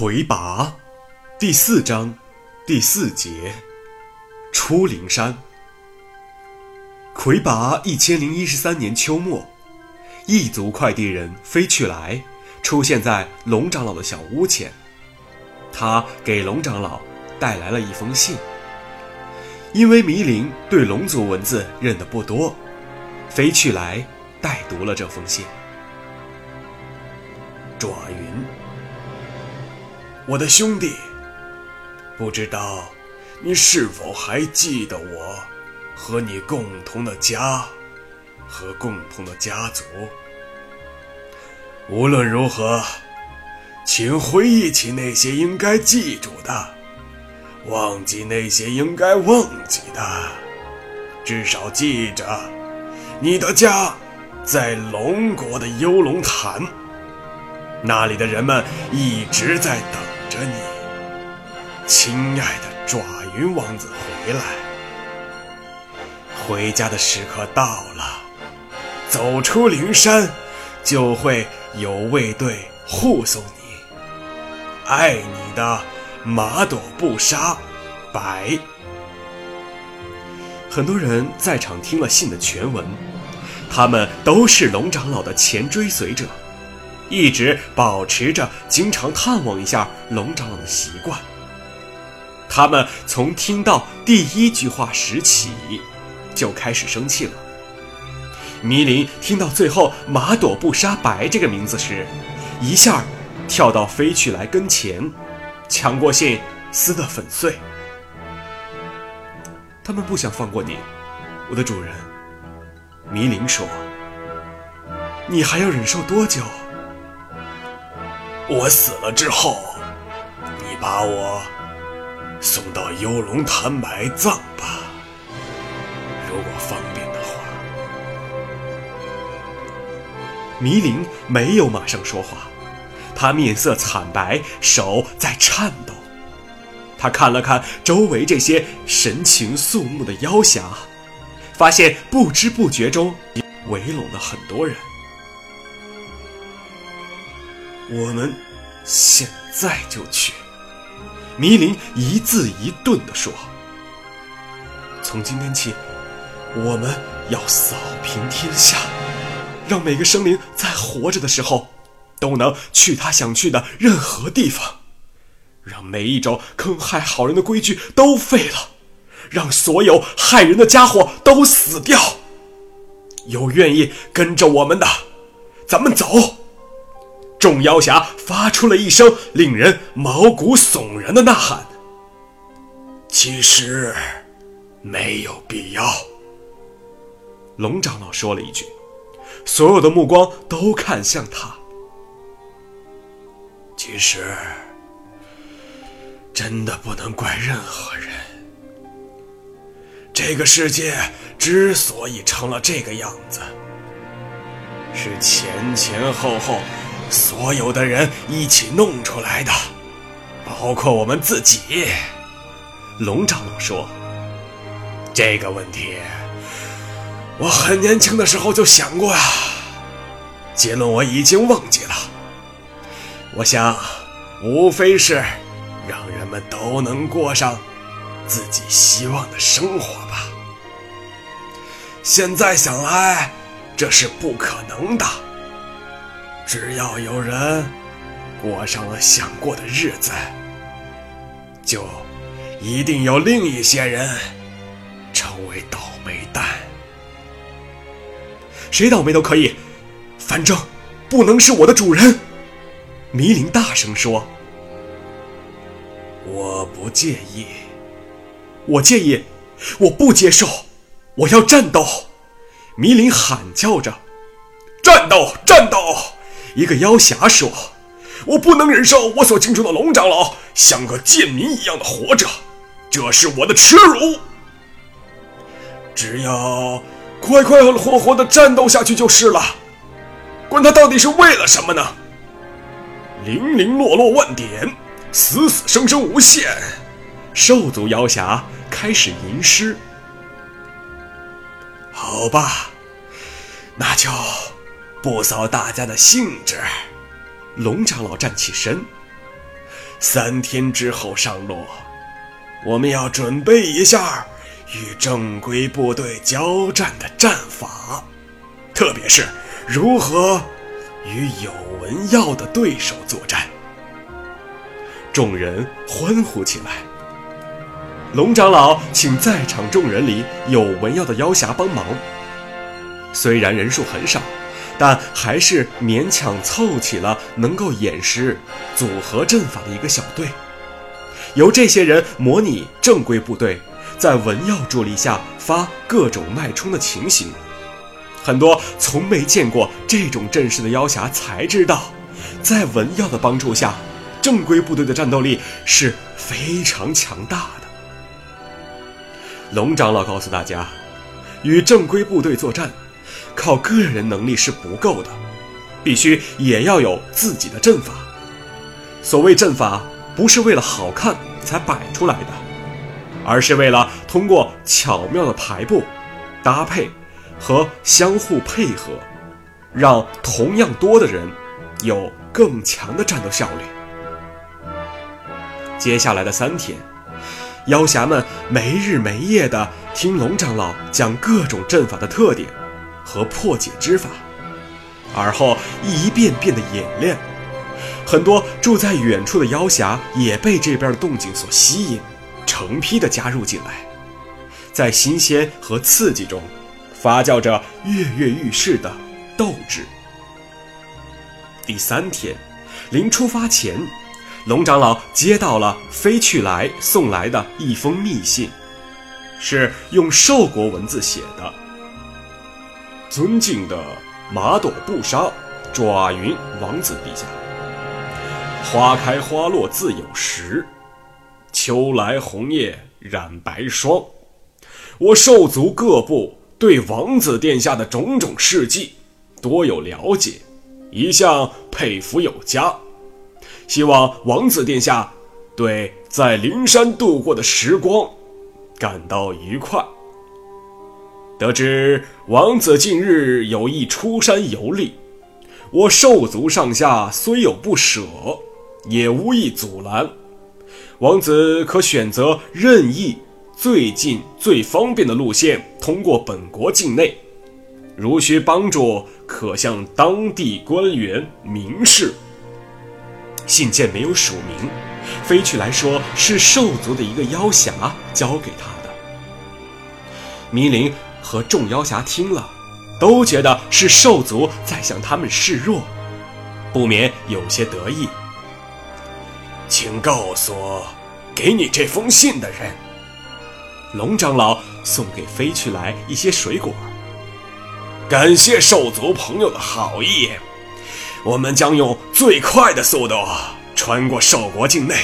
魁拔第四章第四节出灵山。魁拔一千零一十三年秋末，异族快递人飞去来出现在龙长老的小屋前，他给龙长老带来了一封信。因为迷灵对龙族文字认得不多，飞去来代读了这封信。爪云，我的兄弟，不知道你是否还记得我和你共同的家和共同的家族？无论如何，请回忆起那些应该记住的。忘记那些应该忘记的，至少记着，你的家在龙国的幽龙潭，那里的人们一直在等着你，亲爱的爪云王子回来。回家的时刻到了，走出灵山，就会有卫队护送你。爱你的。马朵布沙，白。很多人在场听了信的全文，他们都是龙长老的前追随者，一直保持着经常探望一下龙长老的习惯。他们从听到第一句话时起，就开始生气了。迷林听到最后“马朵布沙白”这个名字时，一下跳到飞去来跟前。抢过信，撕得粉碎。他们不想放过你，我的主人。迷林说：“你还要忍受多久？我死了之后，你把我送到幽龙潭埋葬吧，如果方便的话。”迷灵没有马上说话。他面色惨白，手在颤抖。他看了看周围这些神情肃穆的妖侠，发现不知不觉中围拢了很多人。我们现在就去。迷林一字一顿地说：“从今天起，我们要扫平天下，让每个生灵在活着的时候。”都能去他想去的任何地方，让每一种坑害好人的规矩都废了，让所有害人的家伙都死掉。有愿意跟着我们的，咱们走！众妖侠发出了一声令人毛骨悚然的呐喊。其实，没有必要。龙长老说了一句，所有的目光都看向他。其实，真的不能怪任何人。这个世界之所以成了这个样子，是前前后后所有的人一起弄出来的，包括我们自己。龙长老说：“这个问题，我很年轻的时候就想过啊，结论我已经忘记了。”我想，无非是让人们都能过上自己希望的生活吧。现在想来，这是不可能的。只要有人过上了想过的日子，就一定有另一些人成为倒霉蛋。谁倒霉都可以，反正不能是我的主人。迷林大声说：“我不介意，我介意，我不接受，我要战斗！”迷林喊叫着：“战斗，战斗！”一个妖侠说：“我不能忍受我所敬重的龙长老像个贱民一样的活着，这是我的耻辱。只要快快活活的战斗下去就是了，管他到底是为了什么呢？”零零落落万点，死死生生无限。兽族妖侠开始吟诗。好吧，那就不扫大家的兴致。龙长老站起身，三天之后上路。我们要准备一下与正规部队交战的战法，特别是如何与有文耀的对手作战。众人欢呼起来。龙长老请在场众人里有文耀的妖侠帮忙，虽然人数很少，但还是勉强凑起了能够演示组合阵法的一个小队。由这些人模拟正规部队在文耀助力下发各种脉冲的情形。很多从没见过这种阵势的妖侠才知道，在文耀的帮助下，正规部队的战斗力是非常强大的。龙长老告诉大家，与正规部队作战，靠个人能力是不够的，必须也要有自己的阵法。所谓阵法，不是为了好看才摆出来的，而是为了通过巧妙的排布、搭配和相互配合，让同样多的人有更强的战斗效率。接下来的三天。妖侠们没日没夜地听龙长老讲各种阵法的特点和破解之法，而后一遍遍的演练。很多住在远处的妖侠也被这边的动静所吸引，成批的加入进来，在新鲜和刺激中发酵着跃跃欲试的斗志。第三天，临出发前。龙长老接到了飞去来送来的一封密信，是用兽国文字写的。尊敬的马朵布沙爪云王子陛下，花开花落自有时，秋来红叶染白霜。我兽族各部对王子殿下的种种事迹多有了解，一向佩服有加。希望王子殿下对在灵山度过的时光感到愉快。得知王子近日有意出山游历，我兽族上下虽有不舍，也无意阻拦。王子可选择任意最近最方便的路线通过本国境内。如需帮助，可向当地官员明示。信件没有署名，飞去来说是兽族的一个妖侠交给他的。迷灵和众妖侠听了，都觉得是兽族在向他们示弱，不免有些得意。请告诉给你这封信的人，龙长老送给飞去来一些水果，感谢兽族朋友的好意。我们将用最快的速度穿过兽国境内，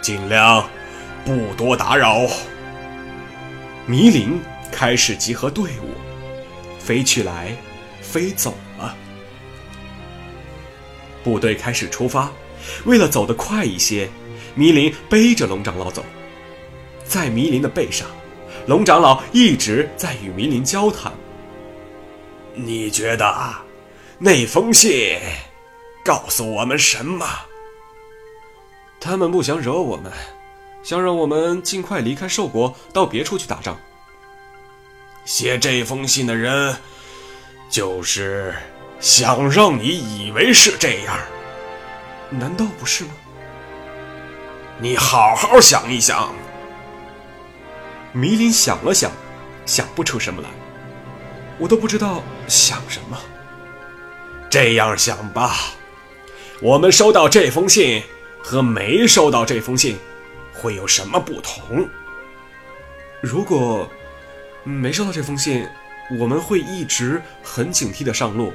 尽量不多打扰。迷林开始集合队伍，飞去来，飞走了。部队开始出发，为了走得快一些，迷林背着龙长老走，在迷林的背上，龙长老一直在与迷林交谈。你觉得？那封信告诉我们什么？他们不想惹我们，想让我们尽快离开兽国，到别处去打仗。写这封信的人，就是想让你以为是这样，难道不是吗？你好好想一想。迷林想了想，想不出什么来。我都不知道想什么。这样想吧，我们收到这封信和没收到这封信会有什么不同？如果没收到这封信，我们会一直很警惕的上路，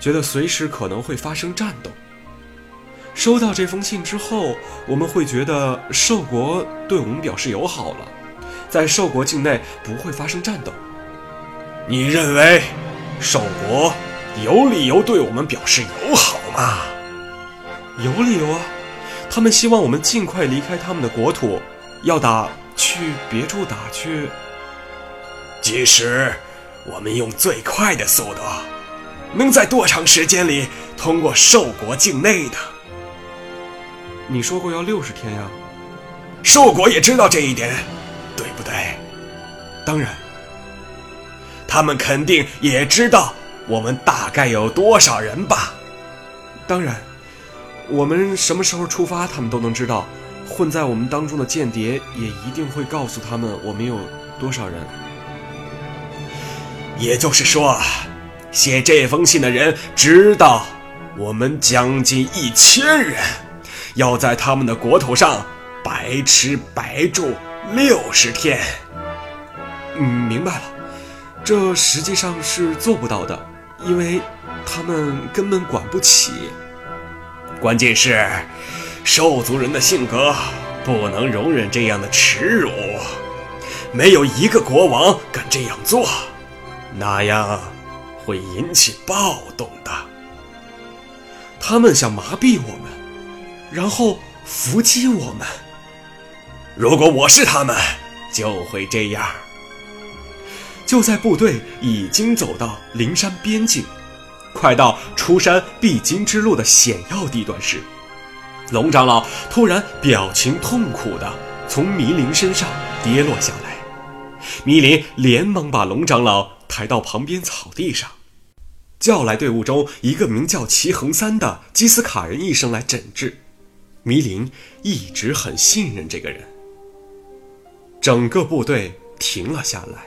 觉得随时可能会发生战斗。收到这封信之后，我们会觉得兽国对我们表示友好了，在兽国境内不会发生战斗。你认为兽国？有理由对我们表示友好吗？有理由啊！他们希望我们尽快离开他们的国土，要打去别处打去。即使我们用最快的速度，能在多长时间里通过兽国境内的？你说过要六十天呀。兽国也知道这一点，对不对？当然。他们肯定也知道我们大概有多少人吧？当然。我们什么时候出发，他们都能知道。混在我们当中的间谍也一定会告诉他们我们有多少人。也就是说，写这封信的人知道我们将近一千人要在他们的国土上白吃白住六十天。嗯，明白了。这实际上是做不到的，因为他们根本管不起。关键是，兽族人的性格不能容忍这样的耻辱。没有一个国王敢这样做，那样会引起暴动的。他们想麻痹我们，然后伏击我们。如果我是他们，就会这样。就在部队已经走到灵山边境。快到出山必经之路的险要地段时，龙长老突然表情痛苦的从迷林身上跌落下来。迷林连忙把龙长老抬到旁边草地上，叫来队伍中一个名叫齐恒三的基斯卡人医生来诊治。迷林一直很信任这个人。整个部队停了下来。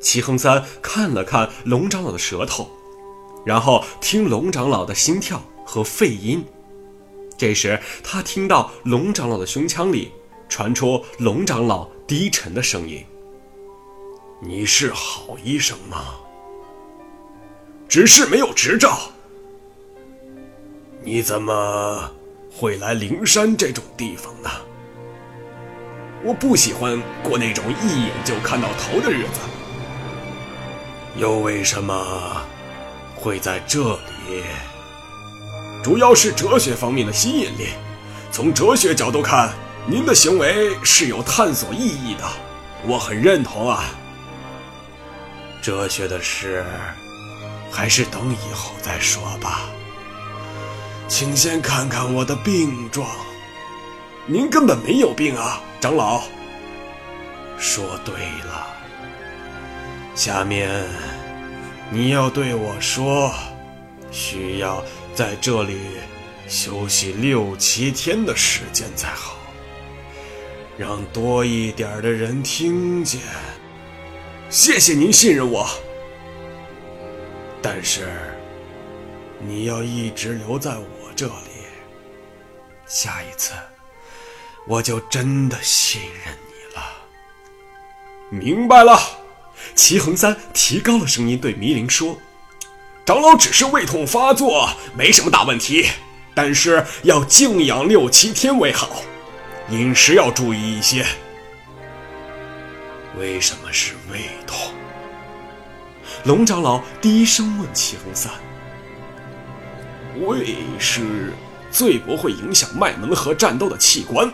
齐恒三看了看龙长老的舌头，然后听龙长老的心跳和肺音。这时，他听到龙长老的胸腔里传出龙长老低沉的声音：“你是好医生吗？只是没有执照。你怎么会来灵山这种地方呢？我不喜欢过那种一眼就看到头的日子。”又为什么会在这里？主要是哲学方面的吸引力。从哲学角度看，您的行为是有探索意义的，我很认同啊。哲学的事，还是等以后再说吧。请先看看我的病状。您根本没有病啊，长老。说对了。下面，你要对我说，需要在这里休息六七天的时间才好，让多一点的人听见。谢谢您信任我，但是你要一直留在我这里。下一次，我就真的信任你了。明白了。齐恒三提高了声音对迷灵说：“长老只是胃痛发作，没什么大问题，但是要静养六七天为好，饮食要注意一些。”为什么是胃痛？龙长老低声问齐恒三：“胃是最不会影响脉门和战斗的器官，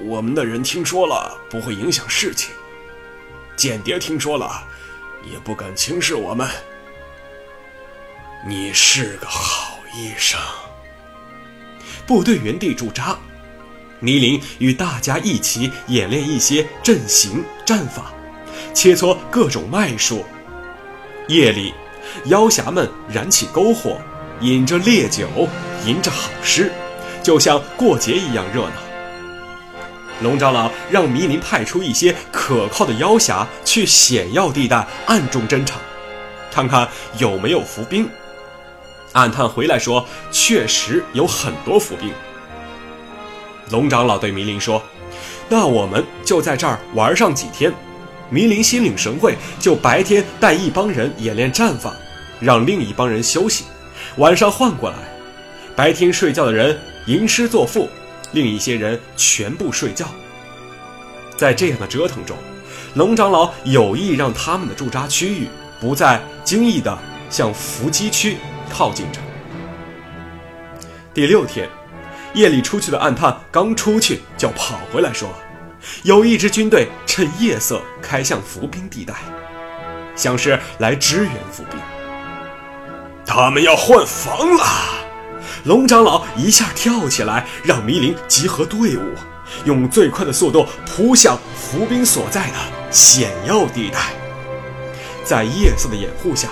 我们的人听说了不会影响事情。”间谍听说了，也不敢轻视我们。你是个好医生。部队原地驻扎，迷林与大家一起演练一些阵型战法，切磋各种脉术。夜里，妖侠们燃起篝火，饮着烈酒，吟着好诗，就像过节一样热闹。龙长老让迷林派出一些可靠的妖侠去险要地带暗中侦查，看看有没有伏兵。暗探回来说，确实有很多伏兵。龙长老对迷林说：“那我们就在这儿玩上几天。”迷林心领神会，就白天带一帮人演练战法，让另一帮人休息，晚上换过来。白天睡觉的人吟诗作赋。另一些人全部睡觉。在这样的折腾中，龙长老有意让他们的驻扎区域不再轻易地向伏击区靠近着。第六天，夜里出去的暗探刚出去就跑回来说，有一支军队趁夜色开向伏兵地带，像是来支援伏兵。他们要换防了，龙长老一下跳起来，让迷灵集合队伍，用最快的速度扑向伏兵所在的险要地带。在夜色的掩护下，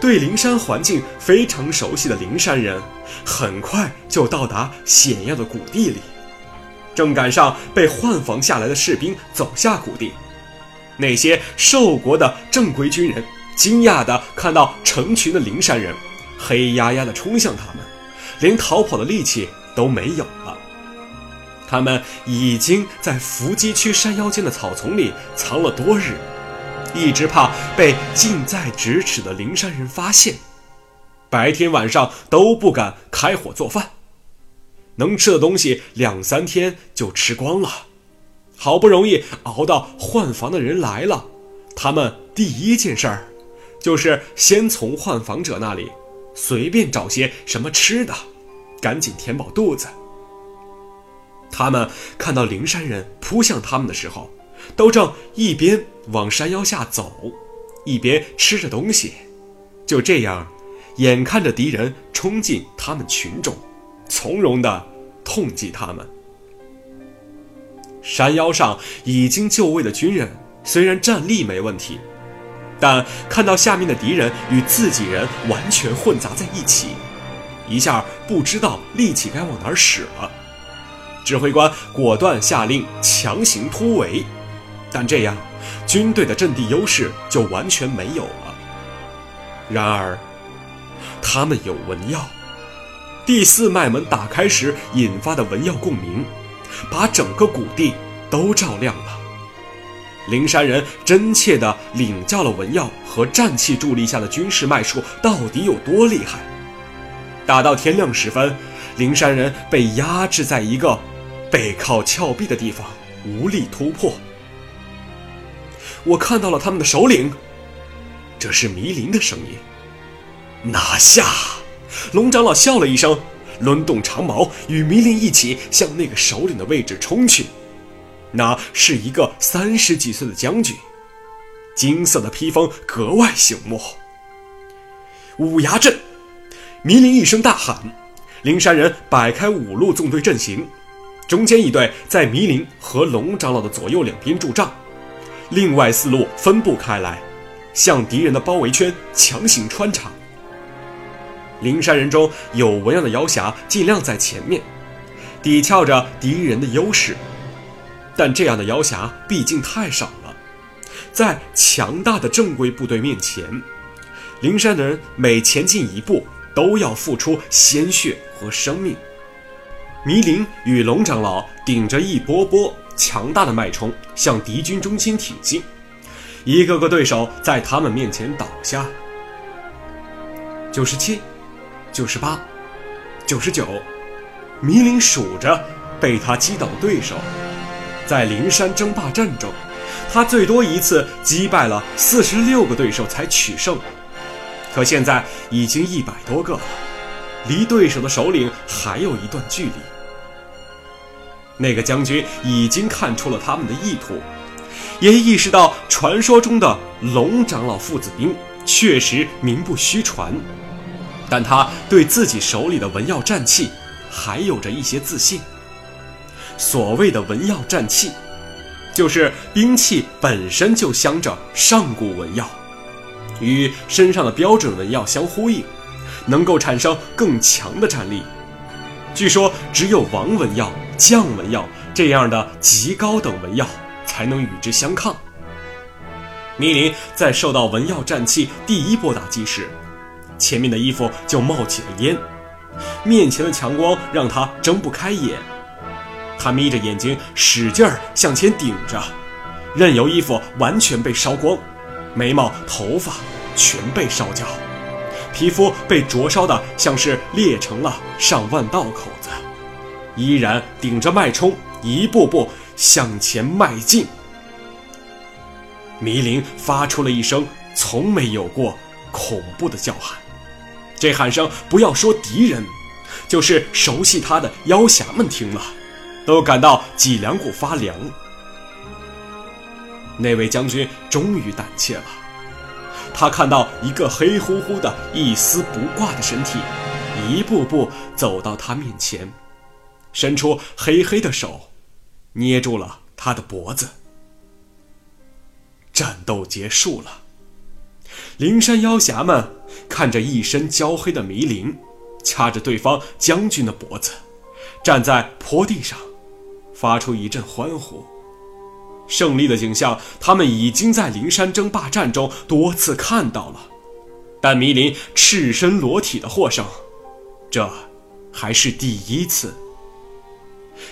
对灵山环境非常熟悉的灵山人，很快就到达险要的谷地里。正赶上被换防下来的士兵走下谷地，那些寿国的正规军人惊讶地看到成群的灵山人，黑压压地冲向他们，连逃跑的力气都没有了。他们已经在伏击区山腰间的草丛里藏了多日，一直怕被近在咫尺的灵山人发现，白天晚上都不敢开火做饭。能吃的东西两三天就吃光了，好不容易熬到换房的人来了，他们第一件事儿，就是先从换房者那里随便找些什么吃的，赶紧填饱肚子。他们看到灵山人扑向他们的时候，都正一边往山腰下走，一边吃着东西，就这样，眼看着敌人冲进他们群中。从容地痛击他们。山腰上已经就位的军人虽然站立没问题，但看到下面的敌人与自己人完全混杂在一起，一下不知道力气该往哪儿使了。指挥官果断下令强行突围，但这样军队的阵地优势就完全没有了。然而，他们有文药。第四脉门打开时引发的文耀共鸣，把整个谷地都照亮了。灵山人真切地领教了文耀和战气助力下的军事脉术到底有多厉害。打到天亮时分，灵山人被压制在一个背靠峭壁的地方，无力突破。我看到了他们的首领，这是迷林的声音。拿下！龙长老笑了一声，抡动长矛，与迷林一起向那个首领的位置冲去。那是一个三十几岁的将军，金色的披风格外醒目。五牙阵！迷林一声大喊，灵山人摆开五路纵队阵型，中间一队在迷林和龙长老的左右两边驻帐，另外四路分布开来，向敌人的包围圈强行穿插。灵山人中有文样的妖侠尽量在前面，抵撬着敌人的优势，但这样的妖侠毕竟太少了，在强大的正规部队面前，灵山人每前进一步都要付出鲜血和生命。迷灵与龙长老顶着一波波强大的脉冲向敌军中心挺进，一个个对手在他们面前倒下。九十七。九十八，九十九，迷林数着被他击倒的对手，在灵山争霸战中，他最多一次击败了四十六个对手才取胜，可现在已经一百多个了，离对手的首领还有一段距离。那个将军已经看出了他们的意图，也意识到传说中的龙长老父子兵确实名不虚传。但他对自己手里的文耀战器还有着一些自信。所谓的文耀战器，就是兵器本身就镶着上古文耀，与身上的标准文耀相呼应，能够产生更强的战力。据说只有王文耀、将文耀这样的极高等文耀才能与之相抗。迷林在受到文耀战器第一波打击时。前面的衣服就冒起了烟，面前的强光让他睁不开眼，他眯着眼睛使劲儿向前顶着，任由衣服完全被烧光，眉毛、头发全被烧焦，皮肤被灼烧的像是裂成了上万道口子，依然顶着脉冲一步步向前迈进。迷灵发出了一声从没有过恐怖的叫喊。这喊声，不要说敌人，就是熟悉他的妖侠们听了，都感到脊梁骨发凉。那位将军终于胆怯了，他看到一个黑乎乎的、一丝不挂的身体，一步步走到他面前，伸出黑黑的手，捏住了他的脖子。战斗结束了，灵山妖侠们看着一身焦黑的迷灵，掐着对方将军的脖子，站在坡地上，发出一阵欢呼。胜利的景象，他们已经在灵山争霸战中多次看到了，但迷林赤身裸体的获胜，这还是第一次。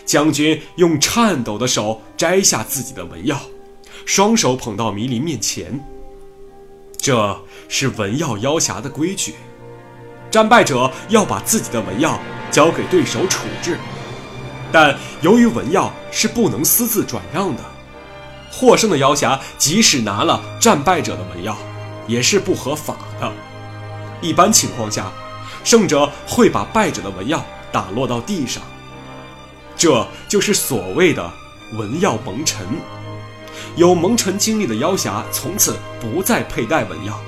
将军用颤抖的手摘下自己的文药。双手捧到迷林面前。这是文耀妖侠的规矩，战败者要把自己的文耀交给对手处置，但由于文耀是不能私自转让的，获胜的妖侠即使拿了战败者的文耀，也是不合法的。一般情况下，胜者会把败者的文耀打落到地上，这就是所谓的文耀蒙尘。有蒙尘经历的妖侠从此不再佩戴文耀，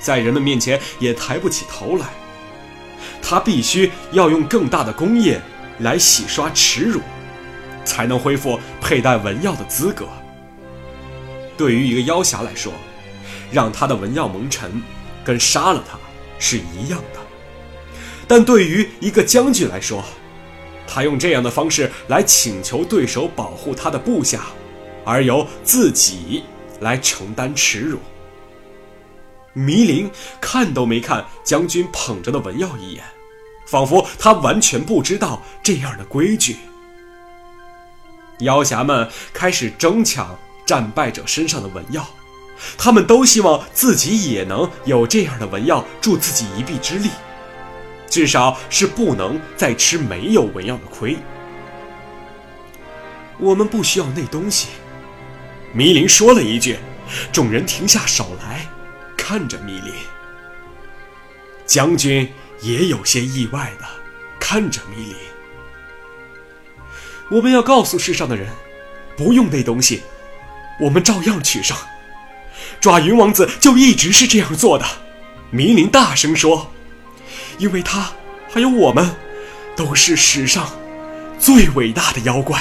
在人们面前也抬不起头来。他必须要用更大的功业来洗刷耻辱，才能恢复佩戴文耀的资格。对于一个妖侠来说，让他的文耀蒙尘，跟杀了他是一样的；但对于一个将军来说，他用这样的方式来请求对手保护他的部下。而由自己来承担耻辱。迷灵看都没看将军捧着的文耀一眼，仿佛他完全不知道这样的规矩。妖侠们开始争抢战败者身上的文耀，他们都希望自己也能有这样的文耀助自己一臂之力，至少是不能再吃没有文耀的亏。我们不需要那东西。迷林说了一句，众人停下手来，看着迷林。将军也有些意外的看着迷林。我们要告诉世上的人，不用那东西，我们照样取胜。抓云王子就一直是这样做的。迷林大声说：“因为他还有我们，都是史上最伟大的妖怪。”